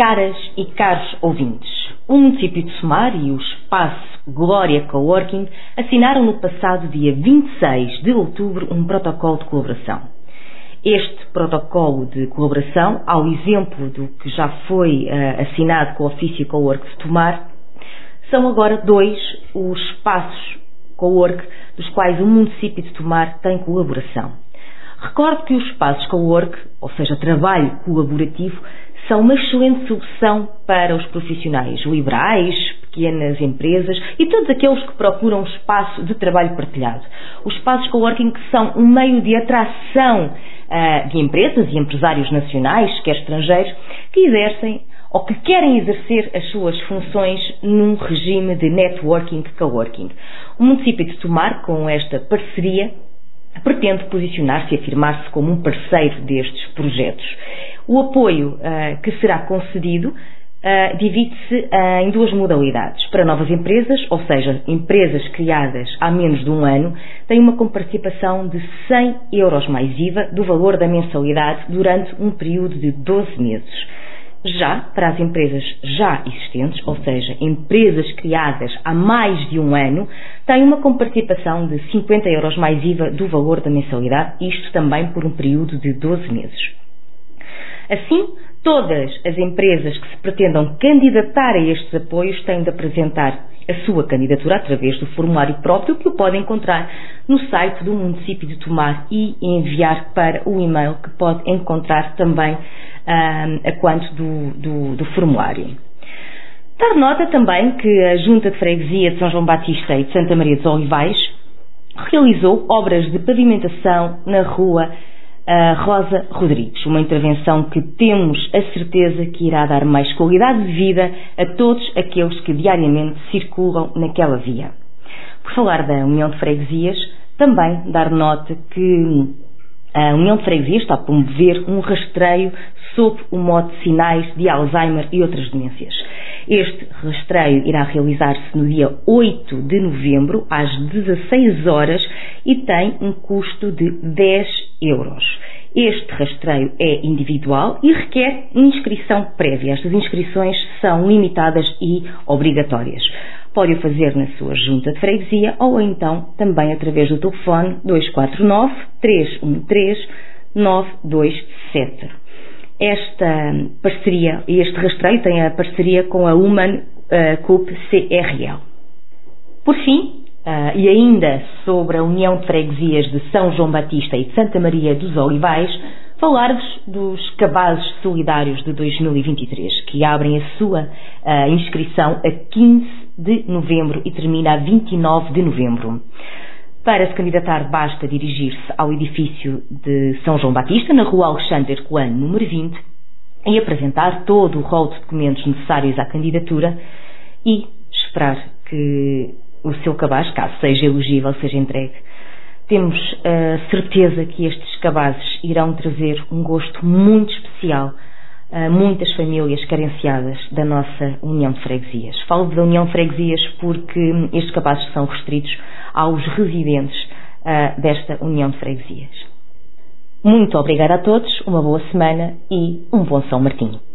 Caras e caros ouvintes, o município de Somar e o espaço Glória Coworking assinaram no passado dia 26 de outubro um protocolo de colaboração. Este protocolo de colaboração, ao exemplo do que já foi uh, assinado com o ofício Cowork de Tomar, são agora dois os espaços Cowork dos quais o município de Tomar tem colaboração. Recordo que os espaços Cowork, ou seja, trabalho colaborativo, são uma excelente solução para os profissionais liberais, pequenas empresas e todos aqueles que procuram um espaço de trabalho partilhado. Os espaços coworking são um meio de atração uh, de empresas e empresários nacionais, quer estrangeiros, que exercem ou que querem exercer as suas funções num regime de networking coworking. O município de Tomar, com esta parceria, pretende posicionar-se e afirmar-se como um parceiro destes projetos. O apoio uh, que será concedido uh, divide-se uh, em duas modalidades. Para novas empresas, ou seja, empresas criadas há menos de um ano, tem uma comparticipação de 100 euros mais IVA do valor da mensalidade durante um período de 12 meses. Já para as empresas já existentes, ou seja, empresas criadas há mais de um ano, tem uma comparticipação de 50 euros mais IVA do valor da mensalidade, isto também por um período de 12 meses. Assim, todas as empresas que se pretendam candidatar a estes apoios têm de apresentar a sua candidatura através do formulário próprio que o pode encontrar no site do município de Tomar e enviar para o e-mail que pode encontrar também um, a quanto do, do, do formulário. Dar nota também que a Junta de Freguesia de São João Batista e de Santa Maria dos Olivais realizou obras de pavimentação na rua a Rosa Rodrigues. Uma intervenção que temos a certeza que irá dar mais qualidade de vida a todos aqueles que diariamente circulam naquela via. Por falar da União de Freguesias, também dar nota que a União de Freguesias está a promover um rastreio sob o modo de sinais de Alzheimer e outras demências. Este rastreio irá realizar-se no dia 8 de novembro, às 16 horas, e tem um custo de 10 euros. Este rastreio é individual e requer inscrição prévia. Estas inscrições são limitadas e obrigatórias. Pode o fazer na sua junta de freguesia ou então também através do telefone 249 313 927. Esta parceria, este rastreio tem a parceria com a Human uh, Coop CRL. Por fim, Uh, e ainda sobre a União de Freguesias de São João Batista e de Santa Maria dos Olivais, falar-vos dos cabazes solidários de 2023, que abrem a sua uh, inscrição a 15 de novembro e termina a 29 de novembro. Para se candidatar, basta dirigir-se ao edifício de São João Batista, na rua Alexandre Herculano, número 20, e apresentar todo o rol de documentos necessários à candidatura e esperar que o seu cabaz, caso seja elegível, seja entregue. Temos a certeza que estes cabazes irão trazer um gosto muito especial muitas famílias carenciadas da nossa União de Freguesias. Falo da União de Freguesias porque estes cabazes são restritos aos residentes uh, desta União de Freguesias. Muito obrigada a todos, uma boa semana e um bom São Martinho.